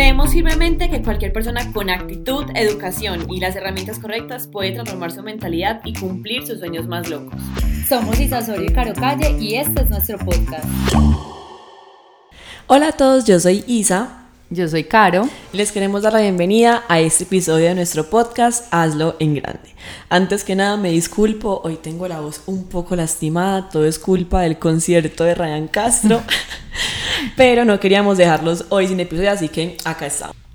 Creemos firmemente que cualquier persona con actitud, educación y las herramientas correctas puede transformar su mentalidad y cumplir sus sueños más locos. Somos Isa Sorio y Caro Calle y este es nuestro podcast. Hola a todos, yo soy Isa. Yo soy Caro. Les queremos dar la bienvenida a este episodio de nuestro podcast Hazlo en Grande. Antes que nada me disculpo, hoy tengo la voz un poco lastimada, todo es culpa del concierto de Ryan Castro, pero no queríamos dejarlos hoy sin episodio, así que acá estamos.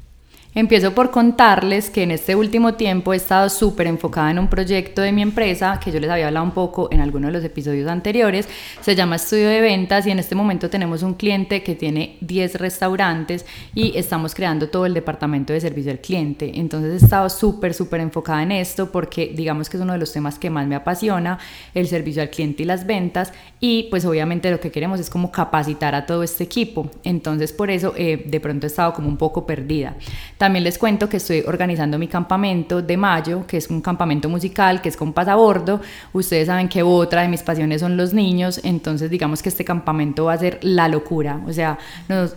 Empiezo por contarles que en este último tiempo he estado súper enfocada en un proyecto de mi empresa que yo les había hablado un poco en algunos de los episodios anteriores. Se llama Estudio de Ventas y en este momento tenemos un cliente que tiene 10 restaurantes y estamos creando todo el departamento de servicio al cliente. Entonces he estado súper, súper enfocada en esto porque digamos que es uno de los temas que más me apasiona, el servicio al cliente y las ventas. Y pues obviamente lo que queremos es como capacitar a todo este equipo. Entonces por eso eh, de pronto he estado como un poco perdida. También les cuento que estoy organizando mi campamento de mayo, que es un campamento musical, que es con pasabordo. Ustedes saben que otra de mis pasiones son los niños, entonces digamos que este campamento va a ser la locura. O sea,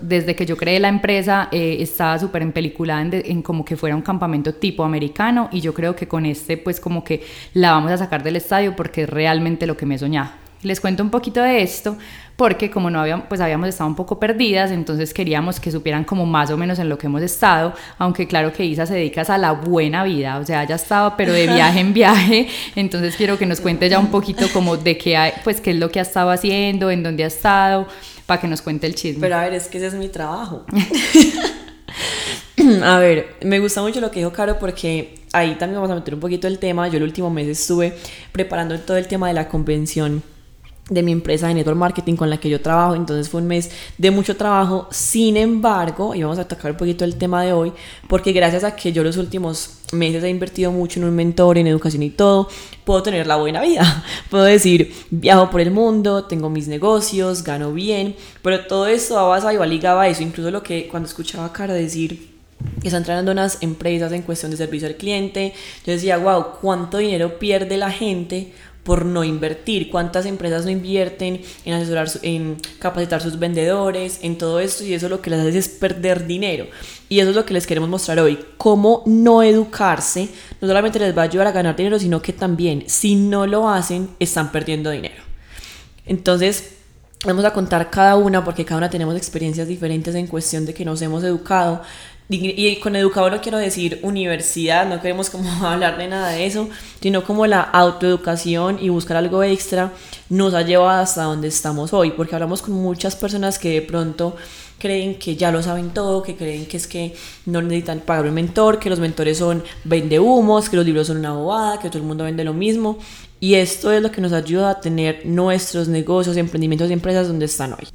desde que yo creé la empresa eh, estaba súper en película en, como que fuera un campamento tipo americano y yo creo que con este pues como que la vamos a sacar del estadio porque es realmente lo que me soñaba. Les cuento un poquito de esto porque como no habíamos, pues habíamos estado un poco perdidas, entonces queríamos que supieran como más o menos en lo que hemos estado, aunque claro que Isa se dedica a la buena vida, o sea, ya estaba pero de viaje en viaje, entonces quiero que nos cuente ya un poquito como de qué, hay, pues qué es lo que ha estado haciendo, en dónde ha estado, para que nos cuente el chisme. Pero a ver, es que ese es mi trabajo. a ver, me gusta mucho lo que dijo Caro porque ahí también vamos a meter un poquito el tema. Yo el último mes estuve preparando todo el tema de la convención de mi empresa de network marketing con la que yo trabajo, entonces fue un mes de mucho trabajo, sin embargo, y vamos a tocar un poquito el tema de hoy, porque gracias a que yo los últimos meses he invertido mucho en un mentor, en educación y todo, puedo tener la buena vida, puedo decir, viajo por el mundo, tengo mis negocios, gano bien, pero todo esto va basado y va ligado eso, incluso lo que cuando escuchaba a Cara decir que están entrando unas empresas en cuestión de servicio al cliente, yo decía, wow, ¿cuánto dinero pierde la gente por no invertir. ¿Cuántas empresas no invierten en asesorar, en capacitar sus vendedores, en todo esto? Y eso lo que les hace es perder dinero. Y eso es lo que les queremos mostrar hoy. Cómo no educarse no solamente les va a ayudar a ganar dinero, sino que también si no lo hacen, están perdiendo dinero. Entonces, vamos a contar cada una porque cada una tenemos experiencias diferentes en cuestión de que nos hemos educado, y con educador no quiero decir universidad, no queremos como hablar de nada de eso, sino como la autoeducación y buscar algo extra nos ha llevado hasta donde estamos hoy, porque hablamos con muchas personas que de pronto creen que ya lo saben todo, que creen que es que no necesitan pagar un mentor, que los mentores son vende humos, que los libros son una bobada, que todo el mundo vende lo mismo. Y esto es lo que nos ayuda a tener nuestros negocios, emprendimientos y empresas donde están hoy.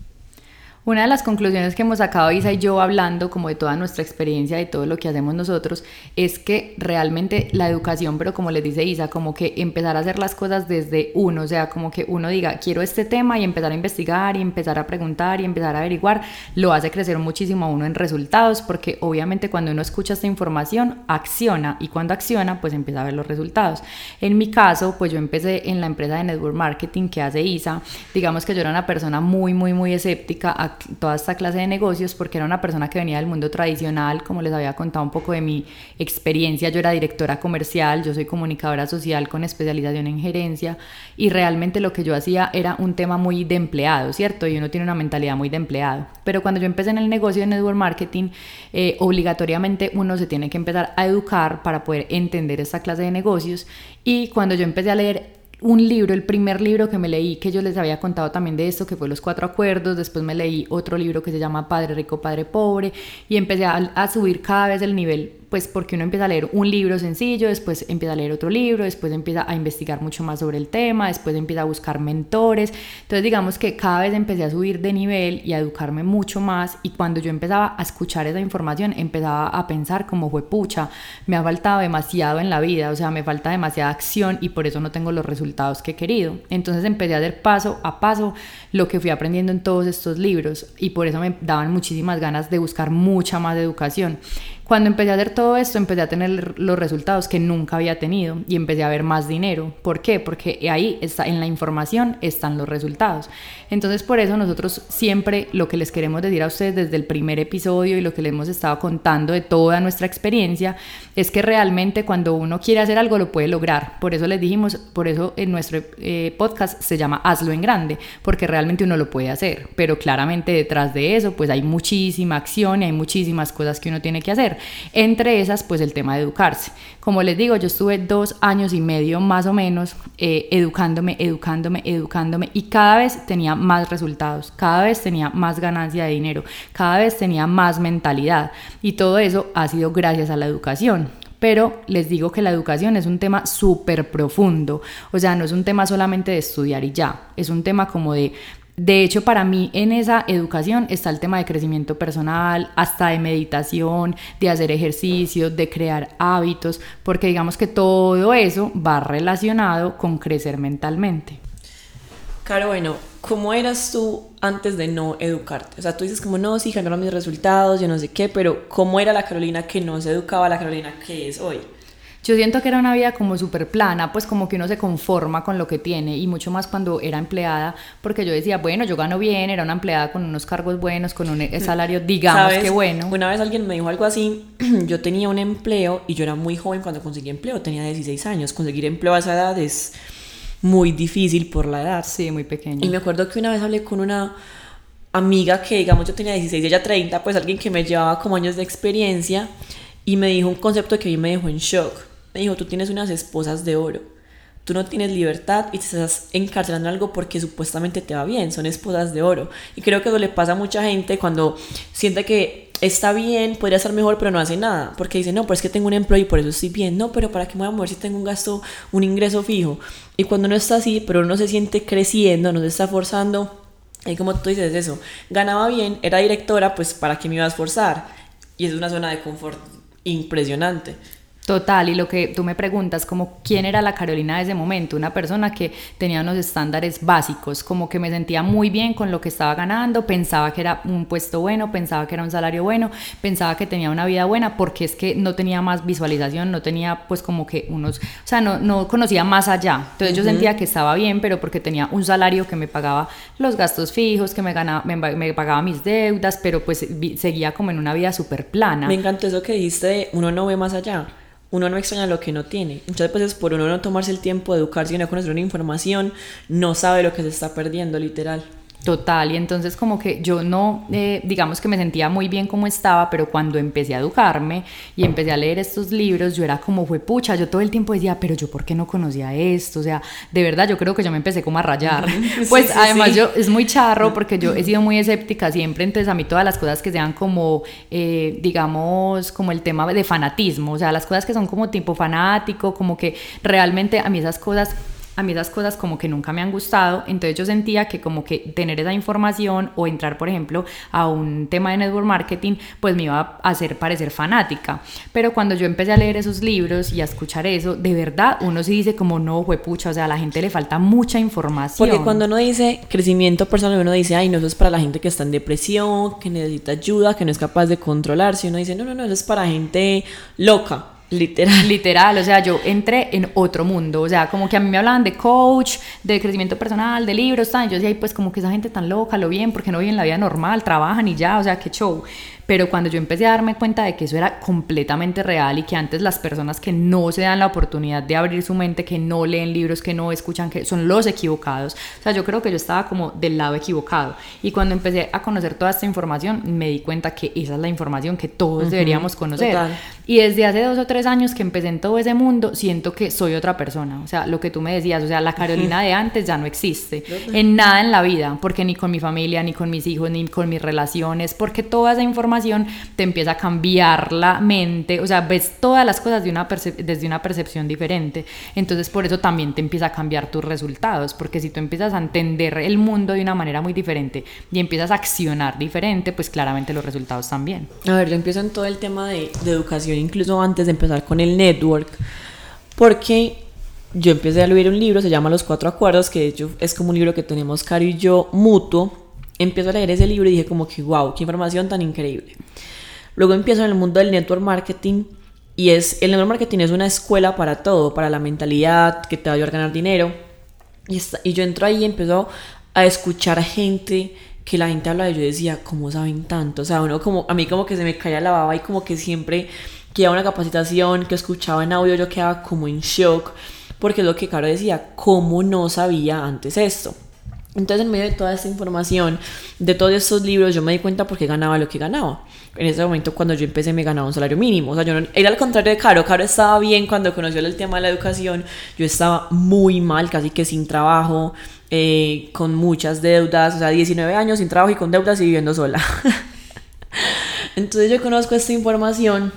Una de las conclusiones que hemos sacado Isa y yo hablando como de toda nuestra experiencia y todo lo que hacemos nosotros es que realmente la educación, pero como les dice Isa, como que empezar a hacer las cosas desde uno, o sea, como que uno diga, quiero este tema y empezar a investigar y empezar a preguntar y empezar a averiguar, lo hace crecer muchísimo a uno en resultados porque obviamente cuando uno escucha esta información, acciona y cuando acciona, pues empieza a ver los resultados. En mi caso, pues yo empecé en la empresa de network marketing que hace Isa, digamos que yo era una persona muy, muy, muy escéptica a toda esta clase de negocios porque era una persona que venía del mundo tradicional, como les había contado un poco de mi experiencia, yo era directora comercial, yo soy comunicadora social con especialización en gerencia y realmente lo que yo hacía era un tema muy de empleado, ¿cierto? Y uno tiene una mentalidad muy de empleado. Pero cuando yo empecé en el negocio de network marketing, eh, obligatoriamente uno se tiene que empezar a educar para poder entender esta clase de negocios y cuando yo empecé a leer un libro, el primer libro que me leí, que yo les había contado también de esto, que fue Los Cuatro Acuerdos, después me leí otro libro que se llama Padre Rico, Padre Pobre, y empecé a, a subir cada vez el nivel pues porque uno empieza a leer un libro sencillo, después empieza a leer otro libro, después empieza a investigar mucho más sobre el tema, después empieza a buscar mentores. Entonces digamos que cada vez empecé a subir de nivel y a educarme mucho más y cuando yo empezaba a escuchar esa información empezaba a pensar como fue pucha, me ha faltado demasiado en la vida, o sea, me falta demasiada acción y por eso no tengo los resultados que he querido. Entonces empecé a hacer paso a paso lo que fui aprendiendo en todos estos libros y por eso me daban muchísimas ganas de buscar mucha más educación. Cuando empecé a hacer todo esto empecé a tener los resultados que nunca había tenido y empecé a ver más dinero. ¿Por qué? Porque ahí está, en la información están los resultados. Entonces por eso nosotros siempre lo que les queremos decir a ustedes desde el primer episodio y lo que les hemos estado contando de toda nuestra experiencia es que realmente cuando uno quiere hacer algo lo puede lograr. Por eso les dijimos, por eso en nuestro eh, podcast se llama Hazlo en Grande, porque realmente uno lo puede hacer. Pero claramente detrás de eso pues hay muchísima acción y hay muchísimas cosas que uno tiene que hacer. Entre esas pues el tema de educarse. Como les digo, yo estuve dos años y medio más o menos eh, educándome, educándome, educándome y cada vez tenía más resultados, cada vez tenía más ganancia de dinero, cada vez tenía más mentalidad y todo eso ha sido gracias a la educación. Pero les digo que la educación es un tema súper profundo, o sea, no es un tema solamente de estudiar y ya, es un tema como de de hecho, para mí en esa educación está el tema de crecimiento personal, hasta de meditación, de hacer ejercicios, de crear hábitos, porque digamos que todo eso va relacionado con crecer mentalmente. Caro, bueno, ¿cómo eras tú antes de no educarte? O sea, tú dices como, no, sí, ganaron mis resultados, yo no sé qué, pero ¿cómo era la Carolina que no se educaba, la Carolina que es hoy? Yo siento que era una vida como súper plana, pues como que uno se conforma con lo que tiene y mucho más cuando era empleada, porque yo decía, bueno, yo gano bien, era una empleada con unos cargos buenos, con un e-, salario, digamos que bueno. Una vez alguien me dijo algo así, yo tenía un empleo y yo era muy joven cuando conseguí empleo, tenía 16 años, conseguir empleo a esa edad es muy difícil por la edad. Sí, muy pequeño. Y me acuerdo que una vez hablé con una amiga que, digamos, yo tenía 16 y ella 30, pues alguien que me llevaba como años de experiencia y me dijo un concepto que a mí me dejó en shock. Me dijo, tú tienes unas esposas de oro. Tú no tienes libertad y te estás encarcelando algo porque supuestamente te va bien, son esposas de oro. Y creo que eso le pasa a mucha gente cuando siente que está bien, podría estar mejor, pero no hace nada. Porque dice, no, pero es que tengo un empleo y por eso estoy bien. No, pero ¿para qué me voy a mover si tengo un gasto, un ingreso fijo? Y cuando no está así, pero uno se siente creciendo, no se está forzando, y como tú dices eso, ganaba bien, era directora, pues ¿para qué me iba a esforzar? Y es una zona de confort impresionante. Total, y lo que tú me preguntas, como quién era la Carolina de ese momento, una persona que tenía unos estándares básicos, como que me sentía muy bien con lo que estaba ganando, pensaba que era un puesto bueno, pensaba que era un salario bueno, pensaba que tenía una vida buena, porque es que no tenía más visualización, no tenía pues como que unos, o sea, no, no conocía más allá. Entonces yo sentía que estaba bien, pero porque tenía un salario que me pagaba los gastos fijos, que me, ganaba, me, me pagaba mis deudas, pero pues seguía como en una vida súper plana. Me encantó eso que dijiste, uno no ve más allá uno no extraña lo que no tiene. Muchas veces por uno no tomarse el tiempo de educarse y no conocer una información, no sabe lo que se está perdiendo, literal. Total, y entonces como que yo no, eh, digamos que me sentía muy bien como estaba, pero cuando empecé a educarme y empecé a leer estos libros, yo era como fue pucha, yo todo el tiempo decía, pero yo por qué no conocía esto, o sea, de verdad yo creo que yo me empecé como a rayar, pues además yo es muy charro porque yo he sido muy escéptica siempre, entonces a mí todas las cosas que sean como, eh, digamos, como el tema de fanatismo, o sea, las cosas que son como tipo fanático, como que realmente a mí esas cosas a mí esas cosas como que nunca me han gustado, entonces yo sentía que como que tener esa información o entrar, por ejemplo, a un tema de network marketing, pues me iba a hacer parecer fanática. Pero cuando yo empecé a leer esos libros y a escuchar eso, de verdad uno sí dice como no, pucha, o sea, a la gente le falta mucha información. Porque cuando uno dice crecimiento personal, uno dice, ay, no, eso es para la gente que está en depresión, que necesita ayuda, que no es capaz de controlarse. Uno dice, no, no, no, eso es para gente loca. Literal. Literal, o sea, yo entré en otro mundo, o sea, como que a mí me hablaban de coach, de crecimiento personal, de libros, tal, yo decía, pues como que esa gente tan loca, lo bien, porque no viven la vida normal, trabajan y ya, o sea, qué show. Pero cuando yo empecé a darme cuenta de que eso era completamente real y que antes las personas que no se dan la oportunidad de abrir su mente, que no leen libros, que no escuchan, que son los equivocados, o sea, yo creo que yo estaba como del lado equivocado. Y cuando empecé a conocer toda esta información, me di cuenta que esa es la información que todos deberíamos conocer. Y desde hace dos o tres años que empecé en todo ese mundo, siento que soy otra persona. O sea, lo que tú me decías, o sea, la Carolina de antes ya no existe en nada en la vida, porque ni con mi familia, ni con mis hijos, ni con mis relaciones, porque toda esa información te empieza a cambiar la mente, o sea, ves todas las cosas de una desde una percepción diferente. Entonces por eso también te empieza a cambiar tus resultados, porque si tú empiezas a entender el mundo de una manera muy diferente y empiezas a accionar diferente, pues claramente los resultados también. A ver, yo empiezo en todo el tema de, de educación, incluso antes de empezar con el network, porque yo empecé a leer un libro, se llama Los Cuatro Acuerdos, que de hecho es como un libro que tenemos Caro y yo mutuo, empiezo a leer ese libro y dije como que, wow, qué información tan increíble. Luego empiezo en el mundo del network marketing Y es, el network marketing es una escuela para todo, para la mentalidad, que te va a ayudar a ganar dinero. Y, está- y yo entro ahí y empiezo a escuchar gente que la gente habla de yo decía, ¿cómo saben tanto? O sea, uno como, a mí como que se me caía la baba y como que siempre que iba a una capacitación, que escuchaba en audio, yo quedaba como en shock, porque es lo que Caro decía, ¿cómo no sabía antes esto? Entonces, en medio de toda esta información, de todos estos libros, yo me di cuenta por qué ganaba lo que ganaba. En ese momento, cuando yo empecé, me ganaba un salario mínimo. O sea, yo no, era al contrario de Caro. Caro estaba bien cuando conoció el tema de la educación. Yo estaba muy mal, casi que sin trabajo, eh, con muchas deudas. O sea, 19 años sin trabajo y con deudas y viviendo sola. Entonces, yo conozco esta información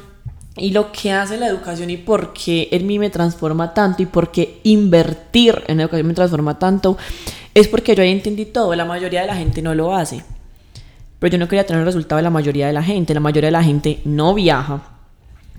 y lo que hace la educación y por qué en mí me transforma tanto y por qué invertir en educación me transforma tanto es porque yo ahí entendí todo. La mayoría de la gente no lo hace. Pero yo no quería tener el resultado de la mayoría de la gente. La mayoría de la gente no viaja,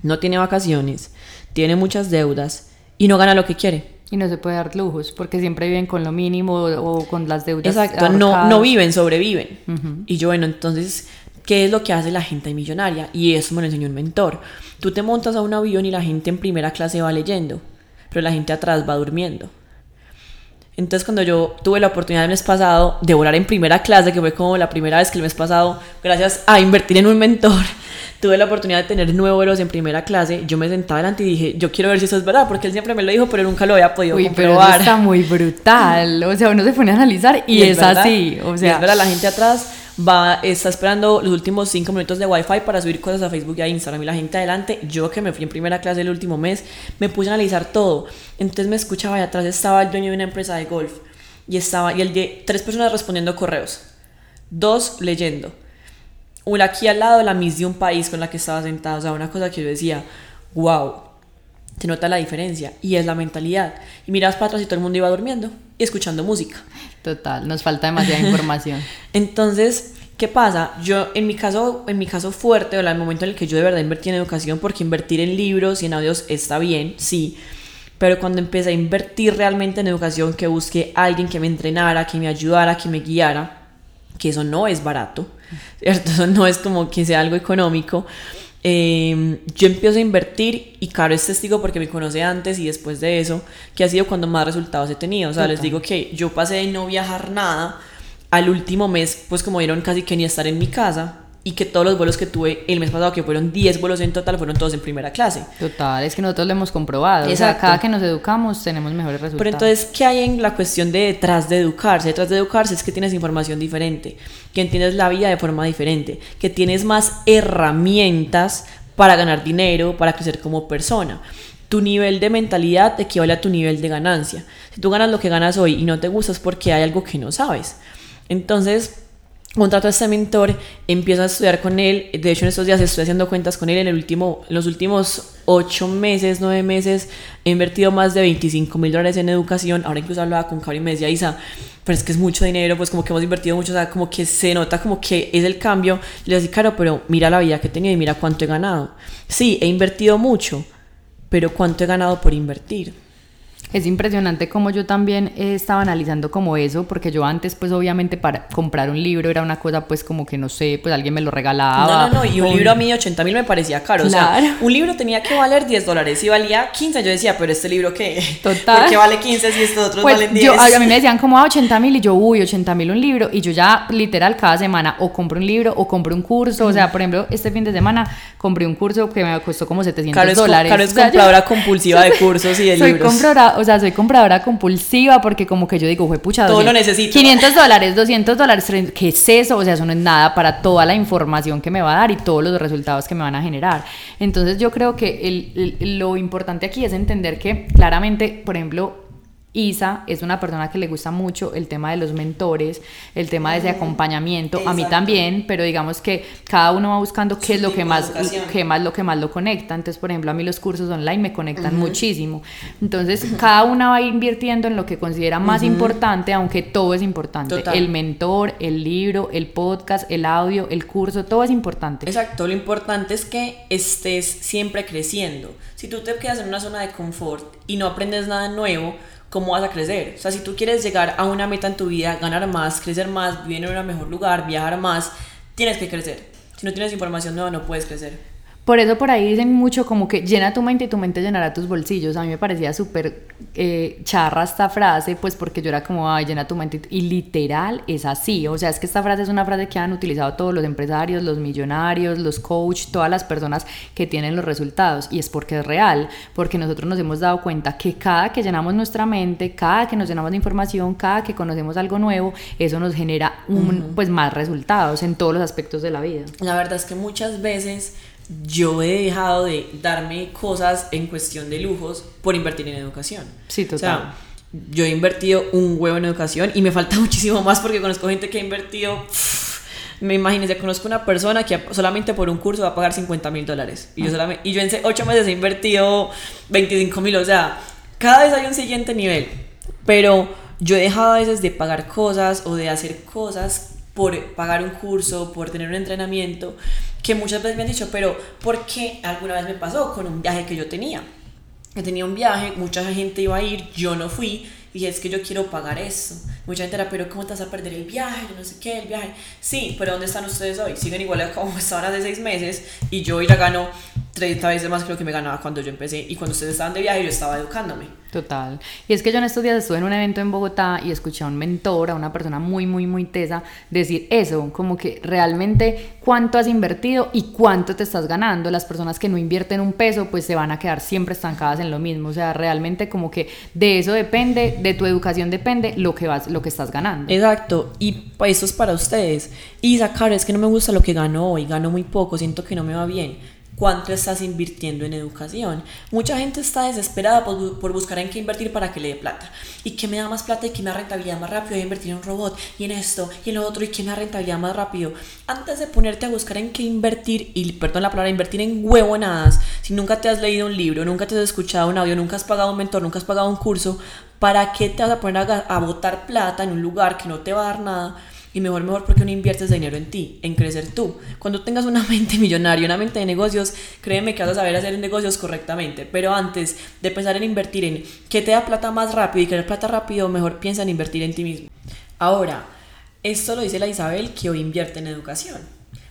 no tiene vacaciones, tiene muchas deudas y no gana lo que quiere. Y no se puede dar lujos porque siempre viven con lo mínimo o, o con las deudas. Exacto, no, ahorcadas. no viven, sobreviven. Y yo, bueno, entonces, ¿qué es lo que hace la gente millonaria? Y eso me lo enseñó un mentor. Tú te montas a un avión y la gente en primera clase va leyendo, pero la gente atrás va durmiendo. Entonces, cuando yo tuve la oportunidad el mes pasado de volar en primera clase, que fue como la primera vez que el mes pasado, gracias a invertir en un mentor, tuve la oportunidad de tener nueve vuelos en primera clase, yo me sentaba delante y dije, yo quiero ver si eso es verdad, porque él siempre me lo dijo, pero nunca lo había podido Uy, pero eso comprobar. está muy brutal. O sea, uno se pone a analizar y, es, verdad, así. O y sea, es verdad, la gente atrás va, está esperando los últimos cinco minutos de Wi-Fi para subir cosas a Facebook y a Instagram. Y la gente adelante, yo que me fui en primera clase el último mes, me puse a analizar todo. Entonces me escuchaba y atrás estaba el dueño de una empresa de golf. Y estaba, y el de tres personas respondiendo correos, dos leyendo. Una aquí al lado, la Miss de un país con la que estaba sentada. O sea, una cosa que yo decía, wow, te nota la diferencia. Y es la mentalidad. Y miras para atrás y todo el mundo iba durmiendo y escuchando música. total, nos falta demasiada información. Entonces, ¿qué pasa? Yo, en mi caso, en mi caso fuerte, o el momento en el que yo de verdad invertí en educación, porque invertir en libros y en audios está bien, sí. Pero cuando empecé a invertir realmente en educación, que busqué a alguien que me entrenara, que me ayudara, que me guiara, que eso no es barato, ¿cierto? Eso no es como que sea algo económico. Eh, yo empiezo a invertir y Caro es testigo porque me conoce antes y después de eso, que ha sido cuando más resultados he tenido. O sea, les digo que yo pasé de no viajar nada al último mes, pues como vieron casi que ni estar en mi casa y que todos los vuelos que tuve el mes pasado, que fueron 10 vuelos en total, fueron todos en primera clase. Total, es que nosotros lo hemos comprobado. O sea, Exacto. cada que nos educamos tenemos mejores resultados. Pero entonces, ¿qué hay en la cuestión de detrás de educarse? Detrás de educarse es que tienes información diferente, que entiendes la vida de forma diferente, que tienes más herramientas para ganar dinero, para crecer como persona. Tu nivel de mentalidad equivale a tu nivel de ganancia. Si tú ganas lo que ganas hoy y no te gusta es porque hay algo que no sabes. Entonces, contrato a este mentor, empiezo a estudiar con él. De hecho, en estos días estoy haciendo cuentas con él. En, el último, en los últimos ocho meses, nueve meses, he invertido más de 25 mil dólares en educación. Ahora incluso hablaba con Cari y me decía, Isa, pero es que es mucho dinero, pues como que hemos invertido mucho, o sea, como que se nota como que es el cambio. Le decía, claro, pero mira la vida que he tenido y mira cuánto he ganado. Sí, he invertido mucho, pero cuánto he ganado por invertir. Es impresionante como yo también estaba analizando como eso, porque yo antes pues obviamente para comprar un libro era una cosa pues como que no sé, pues alguien me lo regalaba. No, no, no, y un o- libro a mí de 80 mil me parecía caro. O Claro. sea, un libro tenía que valer 10 dólares. Si valía 15, yo decía, pero este libro qué? Total. ¿Por qué vale 15 si estos otros Pues valen 10? yo, a mí me decían como a 80 mil y yo, uy, 80 mil un libro. Y yo ya literal cada semana o compro un libro o compro un curso. O sea, por ejemplo, este fin de semana compré un curso que me costó como 700 Caro es, co- dólares. Caro es O sea, yo- compradora compulsiva de cursos y de soy libros. compradora, o sea, soy compradora compulsiva porque como que yo digo, fue pucha, Todo lo 200, necesito. 500 dólares, 200 dólares, 30, ¿qué es eso? O sea, eso no es nada para toda la información que me va a dar y todos los resultados que me van a generar. Entonces yo creo que el- el- lo importante aquí es entender que claramente, por ejemplo, Isa es una persona que le gusta mucho el tema de los mentores, el tema de ese acompañamiento, a mí también, pero digamos que cada uno va buscando qué es lo que más, qué más lo que más lo conecta. Entonces, por ejemplo, a mí los cursos online me conectan muchísimo. Entonces, cada una va invirtiendo en lo que considera más importante, aunque todo es importante. Total. El mentor, el libro, el podcast, el audio, el curso, todo es importante. Exacto, lo importante es que estés siempre creciendo. Si tú te quedas en una zona de confort y no aprendes nada nuevo, ¿cómo vas a crecer? O sea, si tú quieres llegar a una meta en tu vida, ganar más, crecer más, vivir en un mejor lugar, viajar más, tienes que crecer. Si no tienes información nueva, no puedes crecer. Por eso por ahí dicen mucho como que llena tu mente y tu mente llenará tus bolsillos. A mí me parecía súper eh, charra esta frase, pues porque yo era como, ay, llena tu mente. Y literal es así. O sea, es que esta frase es una frase que han utilizado todos los empresarios, los millonarios, los coach, todas las personas que tienen los resultados. Y es porque es real, porque nosotros nos hemos dado cuenta que cada que llenamos nuestra mente, cada que nos llenamos de información, cada que conocemos algo nuevo, eso nos genera un, pues más resultados en todos los aspectos de la vida. La verdad es que muchas veces yo he dejado de darme cosas en cuestión de lujos por invertir en educación. Sí, total. O sea, yo he invertido un huevo en educación y me falta muchísimo más porque conozco gente que ha invertido. me imagínense, conozco una persona que solamente por un curso va a pagar 50 mil dólares. Y, yo solamente, y yo en 8 meses he invertido 25 mil. O sea, cada vez hay un siguiente nivel. Pero yo he dejado a veces de pagar cosas o de hacer cosas por pagar un curso, por tener un entrenamiento, que muchas veces me han dicho, pero ¿por qué alguna vez me pasó con un viaje que yo tenía? Que tenía un viaje, mucha gente iba a ir, yo no fui, y es que yo quiero pagar eso. Mucha gente era, pero ¿cómo te vas a perder el viaje? Yo no sé qué, el viaje. Sí, pero ¿dónde están ustedes hoy? Siguen igual como estaban hace seis meses y yo ya gano 30 veces más que lo que me ganaba cuando yo empecé. Y cuando ustedes estaban de viaje, yo estaba educándome. Total. Y es que yo en estos días estuve en un evento en Bogotá y escuché a un mentor, a una persona muy, muy, muy tesa, decir eso, como que realmente cuánto has invertido y cuánto te estás ganando. Las personas que no invierten un peso, pues se van a quedar siempre estancadas en lo mismo. O sea, realmente como que de eso depende, de tu educación depende lo que vas, lo que estás ganando. Exacto. Y eso es para ustedes. Y sacar, es que no me gusta lo que gano hoy, gano muy poco, siento que no me va bien cuánto estás invirtiendo en educación. Mucha gente está desesperada por, buscar en qué invertir para que le dé plata. ¿Y qué me da más plata y qué me da rentabilidad más rápido? A invertir en un robot y en esto y en lo otro y qué me da rentabilidad más rápido. Antes de ponerte a buscar en qué invertir, y perdón la palabra, invertir en huevonadas, si nunca te has leído un libro, nunca te has escuchado un audio, nunca has pagado un mentor, nunca has pagado un curso, ¿para qué te vas a poner a, botar plata en un lugar que no te va a dar nada? Y mejor, mejor porque no inviertes dinero en ti, en crecer tú. Cuando tengas una mente millonaria, una mente de negocios, créeme que vas a saber hacer negocios correctamente. Pero antes de pensar en invertir en qué te da plata más rápido y querer plata rápido, mejor piensa en invertir en ti mismo. Ahora, esto lo dice la Isabel que hoy invierte en educación.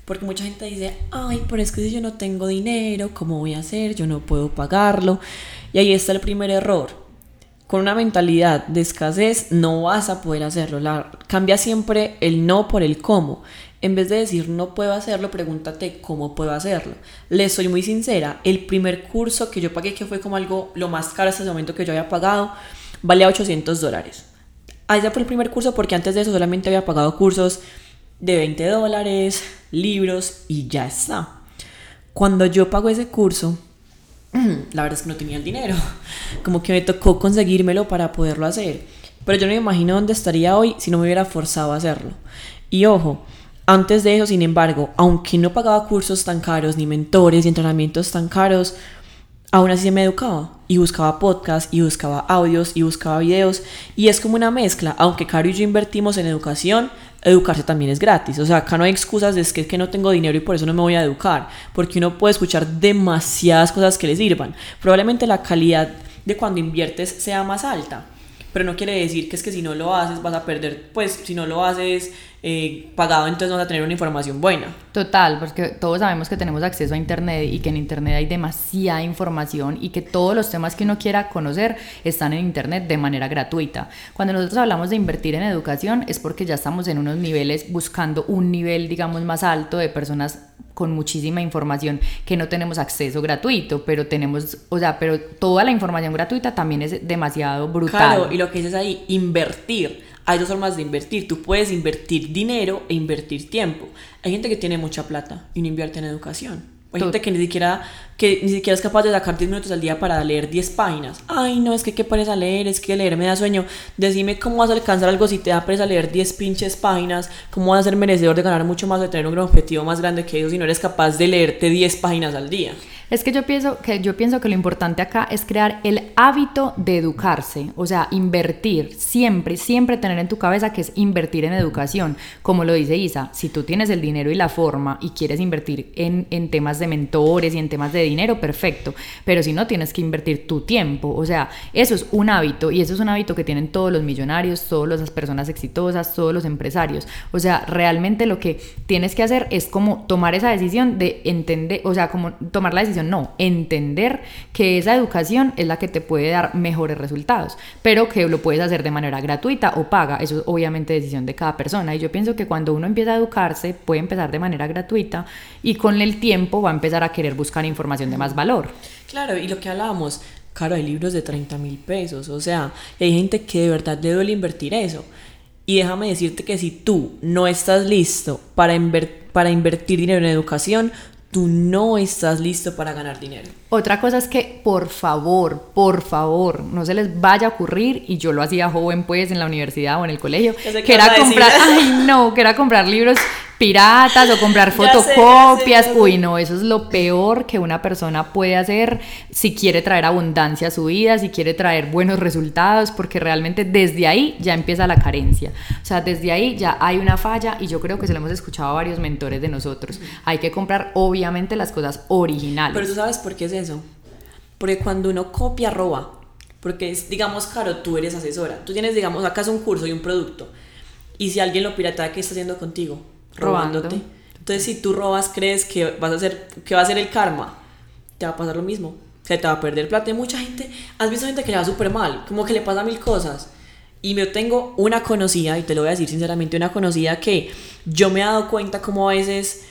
Porque mucha gente dice, ay, pero es que yo no tengo dinero, ¿cómo voy a hacer? Yo no puedo pagarlo. Y ahí está el primer error con una mentalidad de escasez no vas a poder hacerlo. La, cambia siempre el no por el cómo. En vez de decir no puedo hacerlo, pregúntate cómo puedo hacerlo. Les soy muy sincera, el primer curso que yo pagué, que fue como algo lo más caro hasta ese momento que yo había pagado, valía 800 dólares. Allá fue el primer curso porque antes de eso solamente había pagado cursos de 20 dólares, libros y ya está. Cuando yo pago ese curso, la verdad es que no tenía el dinero. Como que me tocó conseguírmelo para poderlo hacer. Pero yo no me imagino dónde estaría hoy si no me hubiera forzado a hacerlo. Y ojo, antes de eso, sin embargo, aunque no pagaba cursos tan caros, ni mentores y entrenamientos tan caros, aún así me educaba y buscaba podcasts y buscaba audios y buscaba videos y es como una mezcla, aunque Caro y yo invertimos en educación, educarse también es gratis. O sea, acá no hay excusas de es que no tengo dinero y por eso no me voy a educar, porque uno puede escuchar demasiadas cosas que le sirvan. Probablemente la calidad de cuando inviertes sea más alta, pero no quiere decir que es que si no lo haces vas a perder, pues si no lo haces eh, pagado, entonces vas a tener una información buena. Total, porque todos sabemos que tenemos acceso a Internet y que en Internet hay demasiada información y que todos los temas que uno quiera conocer están en Internet de manera gratuita. Cuando nosotros hablamos de invertir en educación es porque ya estamos en unos niveles buscando un nivel, digamos, más alto de personas con muchísima información que no tenemos acceso gratuito, pero tenemos, o sea, pero toda la información gratuita también es demasiado brutal. Claro, y lo que dices ahí, invertir. Hay dos formas de invertir. Tú puedes invertir dinero e invertir tiempo. Hay gente que tiene mucha plata y no invierte en educación. Hay gente que ni siquiera, que ni siquiera es capaz de sacar 10 minutos al día para leer 10 páginas. Ay, no, es que qué pones a leer, es que leer me da sueño. Decime cómo vas a alcanzar algo si te da presa leer 10 pinches páginas. ¿Cómo vas a ser merecedor de ganar mucho más, de tener un objetivo más grande que eso si no eres capaz de leerte 10 páginas al día? Es que yo pienso que yo pienso que lo importante acá es crear el hábito de educarse, o sea, invertir, siempre, siempre tener en tu cabeza que es invertir en educación. Como lo dice Isa, si tú tienes el dinero y la forma y quieres invertir en, en temas de mentores y en temas de dinero, perfecto. Pero si no, tienes que invertir tu tiempo. O sea, eso es un hábito y eso es un hábito que tienen todos los millonarios, todas las personas exitosas, todos los empresarios. O sea, realmente lo que tienes que hacer es como tomar esa decisión de entender, o sea, como tomar la decisión no, entender que esa educación es la que te puede dar mejores resultados, pero que lo puedes hacer de manera gratuita o paga, eso es obviamente decisión de cada persona y yo pienso que cuando uno empieza a educarse puede empezar de manera gratuita y con el tiempo va a empezar a querer buscar información de más valor. Claro, y lo que hablábamos, claro, hay libros de 30 mil pesos, o sea, hay gente que de verdad le duele invertir eso. Y déjame decirte que si tú no estás listo para, para invertir dinero en educación, tú no estás listo para ganar dinero. Otra cosa es que, por favor, por favor, no se les vaya a ocurrir, y yo lo hacía joven pues en la universidad o en el colegio, que era comprar, ay no, que era comprar libros piratas o comprar fotocopias. Uy, no, eso es lo peor que una persona puede hacer si quiere traer abundancia a su vida, si quiere traer buenos resultados, porque realmente desde ahí ya empieza la carencia. O sea, desde ahí ya hay una falla y yo creo que se lo hemos escuchado a varios mentores de nosotros. Hay que comprar obviamente las cosas originales. Pero tú sabes por qué es eso. Porque cuando uno copia, roba. Porque es, digamos, claro, tú eres asesora. Tú tienes, digamos, acaso un curso y un producto. Y si alguien lo pirata, ¿qué está haciendo contigo? Robándote. Entonces, si tú robas, crees que vas a hacer, que va a ser el karma, te va a pasar lo mismo. Se te va a perder plata. Y mucha gente, has visto gente que le va súper mal, como que le pasa mil cosas. Y yo tengo una conocida, y te lo voy a decir sinceramente, una conocida que yo me he dado cuenta como a veces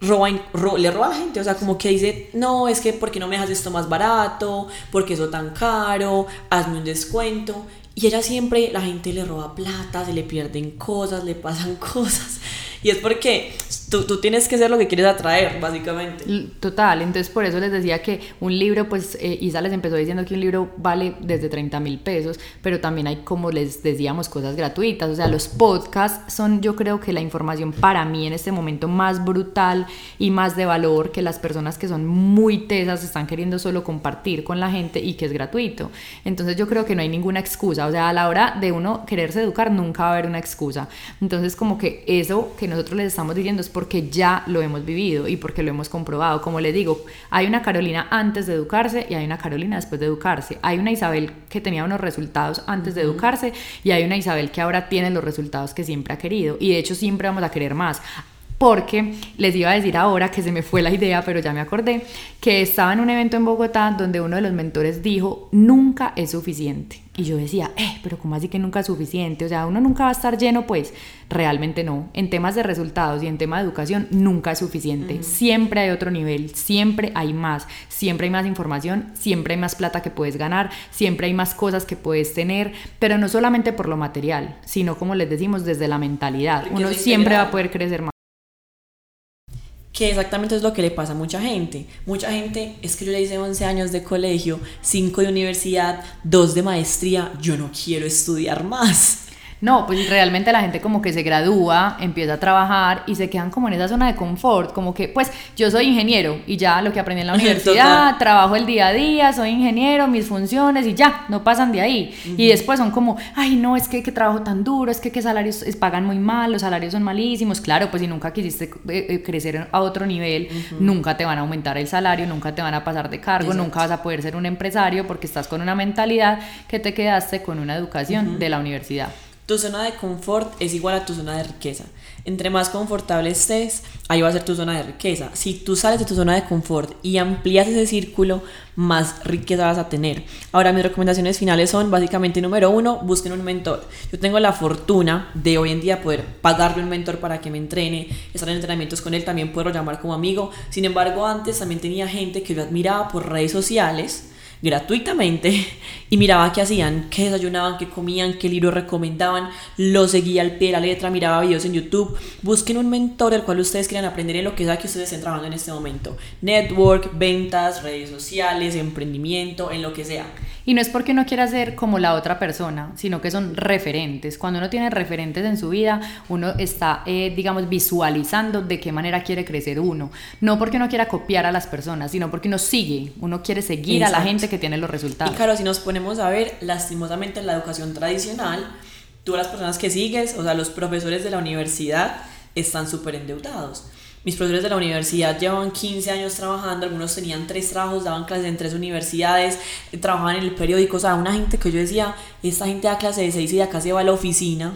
roba, le roba a la gente, o sea, como que dice, no, es que porque no me dejas esto más barato, porque eso tan caro, hazme un descuento. Y ella siempre, la gente le roba plata, se le pierden cosas, le pasan cosas. Y es porque tú, tú, tienes que ser lo que quieres atraer, básicamente. Total, entonces por eso les decía que un libro, pues eh, Isa les empezó diciendo que un libro vale desde 30 mil pesos, pero también hay, como les decíamos, cosas gratuitas. O sea, los podcasts son yo creo que la información para mí en este momento más brutal y más de valor que las personas que son muy tesas están queriendo solo compartir con la gente y que es gratuito. Entonces yo creo que no hay ninguna excusa. O sea, a la hora de uno quererse educar nunca va a haber una excusa. Entonces como que eso que nosotros les estamos diciendo es porque ya lo hemos vivido y porque lo hemos comprobado. Como les digo, hay una Carolina antes de educarse y hay una Carolina después de educarse. Hay una Isabel que tenía unos resultados antes de educarse y hay una Isabel que ahora tiene los resultados que siempre ha querido. Y de hecho siempre vamos a querer más porque les iba a decir ahora que se me fue la idea, pero ya me acordé, que estaba en un evento en Bogotá donde uno de los mentores dijo, nunca es suficiente. Y yo decía, eh, pero ¿cómo así que nunca es suficiente? O sea, uno nunca va a estar lleno, pues realmente no. En temas de resultados y en tema de educación, nunca es suficiente. Siempre hay otro nivel, siempre hay más, siempre hay más información, siempre hay más plata que puedes ganar, siempre hay más cosas que puedes tener, pero no solamente por lo material, sino como les decimos, desde la mentalidad. Uno siempre va a poder crecer más que exactamente es lo que le pasa a mucha gente. Mucha gente, es que yo le hice 11 años de colegio, 5 de universidad, 2 de maestría, yo no quiero estudiar más. No, pues realmente la gente como que se gradúa, empieza a trabajar y se quedan como en esa zona de confort, como que pues yo soy ingeniero y ya lo que aprendí en la universidad, trabajo el día a día, soy ingeniero, mis funciones y ya, no pasan de ahí. Y después son como, ay no, es que qué trabajo tan duro, es que qué salarios pagan muy mal, los salarios son malísimos. Claro, pues si nunca quisiste eh, eh, crecer a otro nivel, nunca te van a aumentar el salario, nunca te van a pasar de cargo, nunca vas a poder ser un empresario porque estás con una mentalidad que te quedaste con una educación de la universidad. Tu zona de confort es igual a tu zona de riqueza. Entre más confortable estés, ahí va a ser tu zona de riqueza. Si tú sales de tu zona de confort y amplías ese círculo, más riqueza vas a tener. Ahora, mis recomendaciones finales son básicamente número uno, busquen un mentor. Yo tengo la fortuna de hoy en día poder pagarle un mentor para que me entrene, estar en entrenamientos con él, también puedo llamar como amigo. Sin embargo, antes también tenía gente que yo admiraba por redes sociales gratuitamente y miraba qué hacían, qué desayunaban, qué comían, qué libros recomendaban, lo seguía al pie de la letra, miraba videos en YouTube. Busquen un mentor del cual ustedes quieran aprender en lo que sea que ustedes estén trabajando en este momento. Network, ventas, redes sociales, emprendimiento, en lo que sea. Y no es porque uno quiera ser como la otra persona, sino que son referentes. Cuando uno tiene referentes en su vida, uno está, eh, digamos, visualizando de qué manera quiere crecer uno. No porque uno quiera copiar a las personas, sino porque uno sigue, uno quiere seguir a la gente que tiene los resultados. Y claro, si nos ponemos a ver, lastimosamente en la educación tradicional, tú las personas que sigues, o sea, los profesores de la universidad, están súper endeudados. Mis profesores de la universidad llevan 15 años trabajando, algunos tenían tres trabajos, daban clases en tres universidades, eh, trabajaban en el periódico, o sea, una gente que yo decía, esta gente da clase de 6 y de acá se va a la oficina.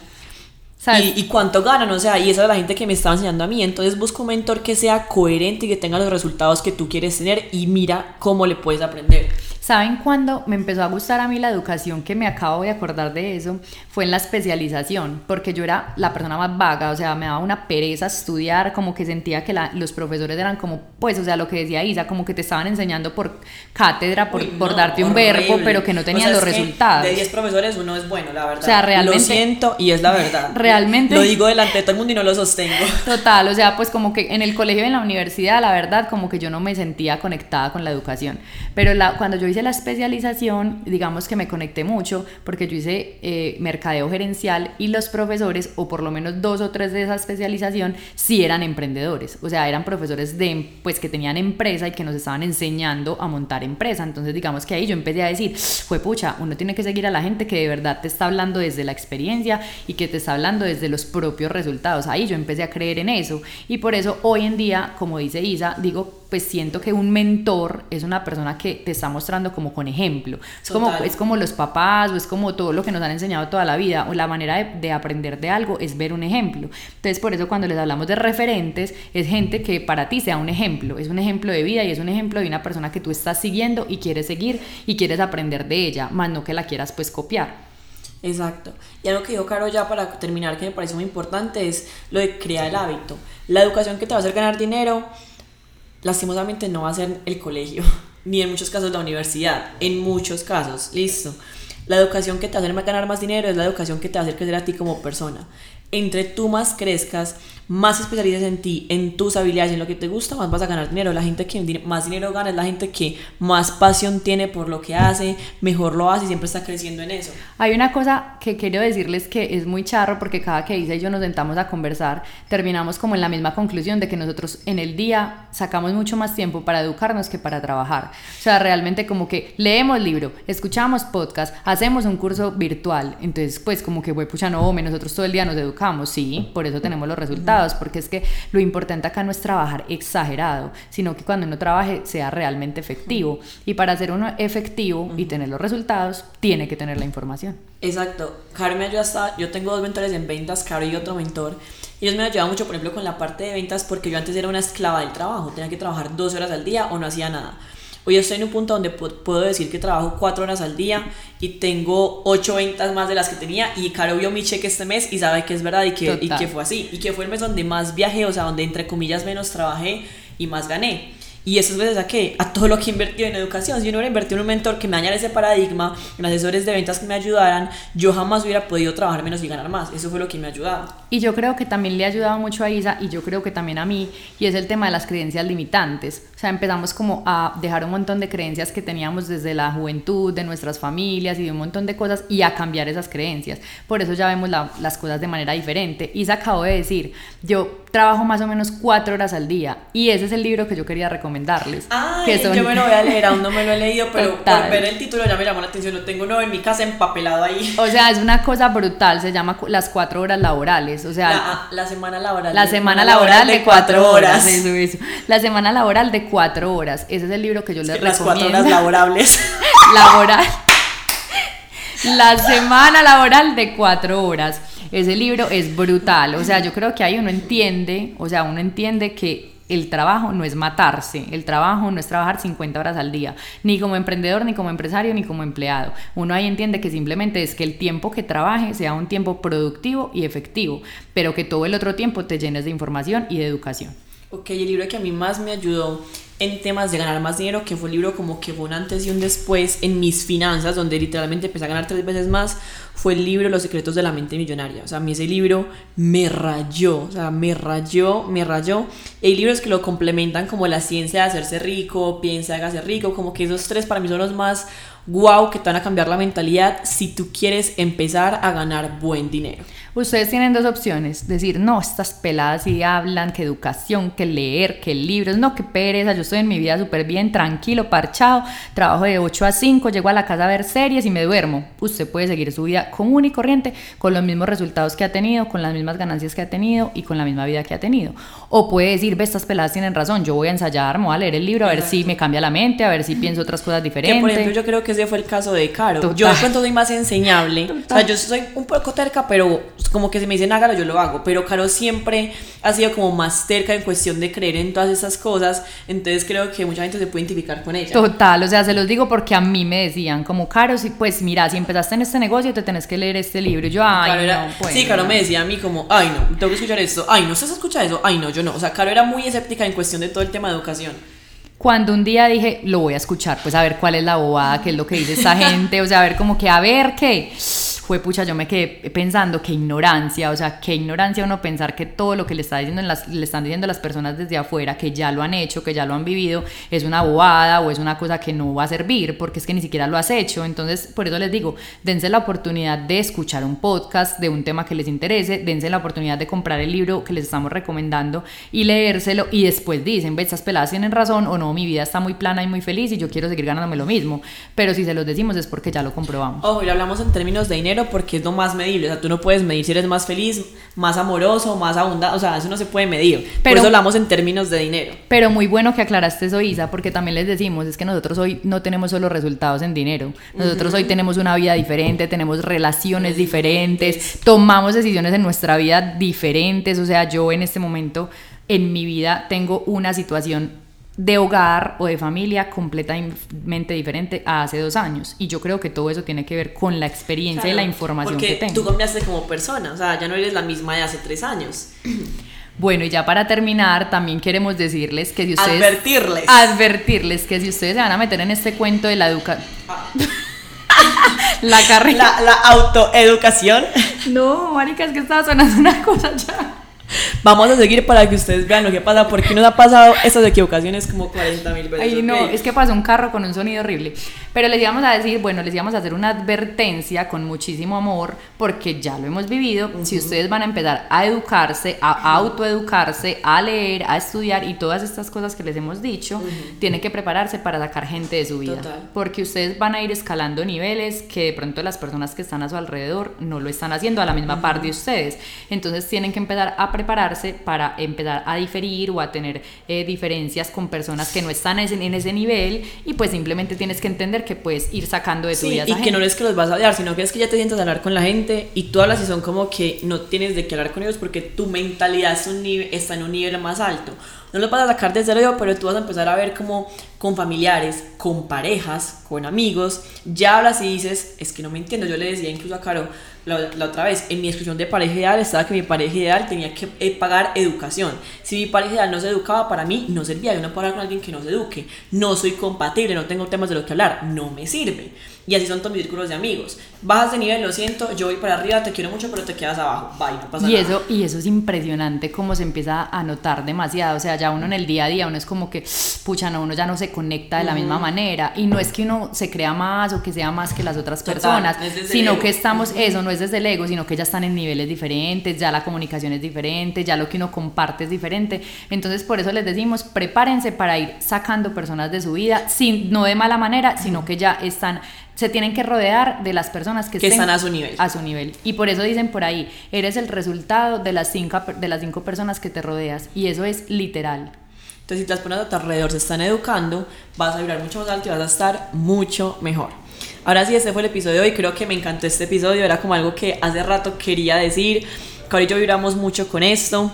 Y, y, cuánto ganan, o sea, y esa es la gente que me estaba enseñando a mí. Entonces busco un mentor que sea coherente y que tenga los resultados que tú quieres tener y mira cómo le puedes aprender. ¿Saben cuándo me empezó a gustar a mí la educación? Que me acabo de acordar de eso. Fue en la especialización, porque yo era la persona más vaga, o sea, me daba una pereza estudiar, como que sentía que los profesores eran como, pues, o sea, lo que decía Isa, como que te estaban enseñando por cátedra, por, por darte un verbo, pero que no tenían los resultados. de 10 profesores uno es bueno, la verdad. O sea, realmente. Lo siento y es la verdad. Realmente. Lo digo delante de todo el mundo y no lo sostengo. Total, o sea, pues como que en el colegio y en la universidad, la verdad, como que yo no me sentía conectada con la educación. Pero la, cuando yo hice la especialización, digamos que me conecté mucho porque yo hice eh, mercadeo gerencial y los profesores, o por lo menos dos o tres de esa especialización, sí eran emprendedores. O sea, eran profesores de, pues, que tenían empresa y que nos estaban enseñando a montar empresa. Entonces, digamos que ahí yo empecé a decir, fue pucha, uno tiene que seguir a la gente que de verdad te está hablando desde la experiencia y que te está hablando desde los propios resultados. Ahí yo empecé a creer en eso. Y por eso hoy en día, como dice Isa, digo, pues siento que un mentor es una persona que te está mostrando como con ejemplo. Es como, es como los papás o es como todo lo que nos han enseñado toda la vida. O la manera de, de, aprender de algo es ver un ejemplo. Entonces, por eso cuando les hablamos de referentes, es gente que para ti sea un ejemplo. Es un ejemplo de vida y es un ejemplo de una persona que tú estás siguiendo y quieres seguir y quieres aprender de ella, más no que la quieras pues copiar. Exacto. Y algo que dijo Caro ya para terminar que me parece muy importante es lo de crear el hábito. La educación que te va a hacer ganar dinero lastimosamente no va a ser el colegio, ni en muchos casos la universidad, en muchos casos, listo. La educación que te hacer ganar más dinero es la educación que te hacer crecer a ti como persona entre tú más crezcas, más especialices en ti, en tus habilidades, en lo que te gusta, más vas a ganar dinero. La gente que más dinero gana es la gente que más pasión tiene por lo que hace, mejor lo hace y siempre está creciendo en eso. Hay una cosa que quiero decirles que es muy charro porque cada que Isa y yo nos sentamos a conversar, terminamos como en la misma conclusión de que nosotros en el día sacamos mucho más tiempo para educarnos que para trabajar. O sea, realmente como que leemos libro, escuchamos podcast, hacemos un curso virtual. Entonces, pues como que, güey, pucha, no, nosotros todo el día nos educamos sí, por eso tenemos los resultados, porque es que lo importante acá no es trabajar exagerado, sino que cuando uno trabaje sea realmente efectivo. Y para ser uno efectivo y tener los resultados, tiene que tener la información. Exacto. Caro me ayuda hasta, yo tengo dos mentores en ventas, Caro y otro mentor. Y ellos me han ayudado mucho, por ejemplo, con la parte de ventas, porque yo antes era una esclava del trabajo, tenía que trabajar 12 horas al día o no hacía nada. Hoy estoy en un punto donde puedo decir que trabajo cuatro horas al día y tengo ocho ventas más de las que tenía y Caro vio mi cheque este mes y sabe que es verdad y que, y que fue así. Y que fue el mes donde más viajé, o sea, donde entre comillas menos trabajé y más gané. Y eso es gracias a qué? A todo lo que he invertido en educación. Si yo no hubiera invertido en un mentor que me dañara ese paradigma, en asesores de ventas que me ayudaran, yo jamás hubiera podido trabajar menos y ganar más. Eso fue lo que me ha. Y yo creo que también le ha ayudado mucho a Isa y yo creo que también a mí, y es el tema de las creencias limitantes. O sea, empezamos como a dejar un montón de creencias que teníamos desde la juventud, de nuestras familias y de un montón de cosas y a cambiar esas creencias. Por eso ya vemos las cosas de manera diferente. Isa acabó de decir, yo trabajo más o menos cuatro horas al día y ese es el libro que yo quería recomendarles. Ah, yo me lo voy a leer, aún no me lo he leído, pero por ver el título ya me llamó la atención, lo tengo uno en mi casa empapelado ahí. O sea, es una cosa brutal, se llama las cuatro horas laborales, o sea... La, ah, la semana laboral. La semana laboral, de cuatro horas. Eso, eso. La semana laboral de cuatro horas, ese es el libro que yo les recomiendo. Las cuatro horas laborables. Laboral. La semana laboral de cuatro horas. Ese libro es brutal. O sea, yo creo que ahí uno entiende, o sea, uno entiende que el trabajo no es matarse, el trabajo no es trabajar 50 horas al día, ni como emprendedor, ni como empresario, ni como empleado. Uno ahí entiende que simplemente es que el tiempo que trabaje sea un tiempo productivo y efectivo, pero que todo el otro tiempo te llenes de información y de educación. Ok, el libro que a mí más me ayudó en temas de ganar más dinero, que fue un libro como que fue un antes y un después en mis finanzas, donde literalmente empecé a ganar tres veces más, fue el libro Los secretos de la mente millonaria. O sea, a mí ese libro me rayó, o sea, me rayó, me rayó. hay libros que lo complementan como la ciencia de hacerse rico, piensa, hágase rico, como que esos tres para mí son los más wow que te van a cambiar la mentalidad si tú quieres empezar a ganar buen dinero. Ustedes tienen dos opciones, decir, no, estas peladas sí hablan, que educación, que leer, que libros, no, que pereza, yo estoy en mi vida súper bien, tranquilo, parchado, trabajo de 8 a 5, llego a la casa a ver series y me duermo. Usted puede seguir su vida común y corriente con los mismos resultados que ha tenido, con las mismas ganancias que ha tenido y con la misma vida que ha tenido. O puede decir, ve, estas peladas tienen razón, yo voy a ensayar, me voy a leer el libro, a ver si me cambia la mente, a ver si pienso otras cosas diferentes. Que, por ejemplo, yo creo que ese fue el caso de Caro. Yo de pronto soy más enseñable. O sea, yo soy un poco terca, pero como que si me dicen hágalo, yo lo hago. Pero Caro siempre ha sido como más terca en cuestión de creer en todas esas cosas. Entonces creo que mucha gente se puede identificar con ella. Total, o sea, se los digo porque a mí me decían, como Caro, si, pues mira, si empezaste en este negocio, te tenés que leer este libro. Y yo, ay, no, pues, Sí, Caro me decía a mí como, ay, no, tengo que escuchar esto. Ay, no, ¿usted escucha eso? Ay, no, yo no. O sea, Caro era muy escéptica en cuestión de todo el tema de educación cuando un día dije, lo voy a escuchar, pues a ver cuál es la bobada, qué es lo que dice esta gente, o sea, a ver como que a ver qué fue pucha, yo me quedé pensando qué ignorancia, o sea, qué ignorancia uno pensar que todo lo que le, está diciendo las, le están diciendo las personas desde afuera, que ya lo han hecho, que ya lo han vivido, es una bobada o es una cosa que no va a servir, porque es que ni siquiera lo has hecho. Entonces, por eso les digo, dense la oportunidad de escuchar un podcast de un tema que les interese, dense la oportunidad de comprar el libro que les estamos recomendando y leérselo y después dicen, ve, estas peladas tienen razón o no, mi vida está muy plana y muy feliz y yo quiero seguir ganándome lo mismo. Pero si se los decimos es porque ya lo comprobamos. Ojo, y hablamos en términos de dinero porque es lo más medible. O sea, tú no puedes medir si eres más feliz, más amoroso, más abundante. O sea, eso no se puede medir. Pero, Por eso hablamos en términos de dinero. Pero muy bueno que aclaraste eso, Isa, porque también les decimos, es que nosotros hoy no tenemos solo resultados en dinero. Nosotros hoy tenemos una vida diferente, tenemos relaciones diferentes, tomamos decisiones en nuestra vida diferentes. O sea, yo en este momento en mi vida tengo una situación de hogar o de familia completamente diferente a hace dos años. Y yo creo que todo eso tiene que ver con la experiencia y la información que tengo. Tú cambiaste como persona, o sea, ya no eres la misma de hace tres años. Bueno, y ya para terminar, también queremos decirles que si ustedes... Advertirles. Advertirles que si ustedes se van a meter en este cuento de la educación... la carrera... La, la autoeducación. No, marica, es que estaba sonando una cosa ya. Vamos a seguir para que ustedes vean lo que pasa, porque nos ha pasado estas equivocaciones como 40 mil veces. Ay, no, es que pasó un carro con un sonido horrible. Pero les íbamos a decir, bueno, les íbamos a hacer una advertencia con muchísimo amor, porque ya lo hemos vivido. Si ustedes van a empezar a educarse, a autoeducarse, a leer, a estudiar y todas estas cosas que les hemos dicho, tienen que prepararse para sacar gente de su vida. Porque ustedes van a ir escalando niveles que de pronto las personas que están a su alrededor no lo están haciendo a la misma par de ustedes. Entonces tienen que empezar a prepararse para empezar a diferir o a tener eh, diferencias con personas que no están en ese nivel y pues simplemente tienes que entender que puedes ir sacando de tu vida. Y que no es que los vas a odiar, sino que es que ya te sientas a hablar con la gente y tú hablas y son como que no tienes de qué hablar con ellos porque tu mentalidad está en un nivel más alto. No los vas a sacar desde cero, pero tú vas a empezar a ver como con familiares, con parejas, con amigos, ya hablas y dices, es que no me entiendo. Yo le decía incluso a Caro la, la otra vez, en mi exclusión de pareja ideal estaba que mi pareja ideal tenía que eh, pagar educación. Si mi pareja ideal no se educaba, para mí no servía. Yo no puedo hablar con alguien que no se eduque. No soy compatible, no tengo temas de lo que hablar. No me sirve. Y así son todos mis círculos de amigos. Bajas de nivel, lo siento, yo voy para arriba, te quiero mucho, pero te quedas abajo. Bye, no pasa y nada. Eso, y eso es impresionante cómo se empieza a notar demasiado. O sea, ya uno en el día a día, uno es como que, pucha, no, uno ya no se conecta de la misma manera. Y no es que uno se crea más o que sea más que las otras personas, sino que estamos, eso no es desde el ego, sino que ya están en niveles diferentes, ya la comunicación es diferente, ya lo que uno comparte es diferente. Entonces, por eso les decimos, prepárense para ir sacando personas de su vida, sin, no de mala manera, sino que ya están se tienen que rodear de las personas que, están a su nivel. A su nivel. Y por eso dicen por ahí, eres el resultado de las cinco, de las cinco personas que te rodeas. Y eso es literal. Entonces, si las personas a tu alrededor se están educando, vas a vibrar mucho más alto y vas a estar mucho mejor. Ahora sí, este fue el episodio de hoy. Creo que me encantó este episodio. Era como algo que hace rato quería decir. Que yo vibramos mucho con esto.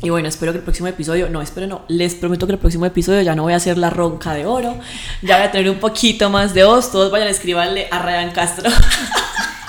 Y bueno, espero que el próximo episodio, no, espero no, les prometo que el próximo episodio ya no voy a hacer la ronca de oro, ya voy a tener un poquito más de voz, todos vayan a escribirle a Ryan Castro.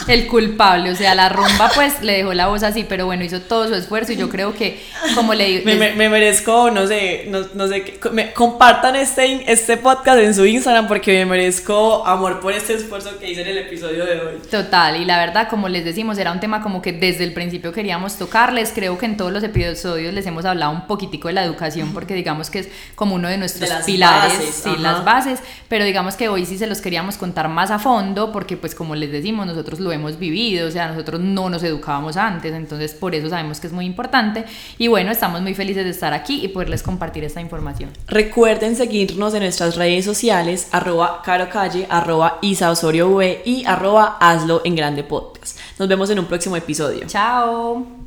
el culpable, o sea, la rumba pues le dejó la voz así, pero bueno, hizo todo su esfuerzo y yo creo que como le digo... Me, me, me merezco, no sé, no, no sé, qué- me- compartan este, este podcast en su Instagram porque me merezco amor por este esfuerzo que hice en el episodio de hoy. Total, y la verdad, como les decimos, era un tema como que desde el principio queríamos tocarles. Creo que en todos los episodios les hemos hablado un poquitico de la educación, porque digamos que es como uno de nuestros De pilares, bases, sí, ajá. las bases, pero digamos que hoy sí se los queríamos contar más a fondo, porque pues como les decimos, nosotros lo hemos vivido, o sea, nosotros no nos educábamos antes, entonces por eso sabemos que es muy importante. Y bueno, estamos muy felices de estar aquí y poderles compartir esta información. Recuerden seguirnos en nuestras redes sociales, arroba carocalle, arroba isa osorio V y arroba hazlo en grande podcast. Nos vemos en un próximo episodio. Chao.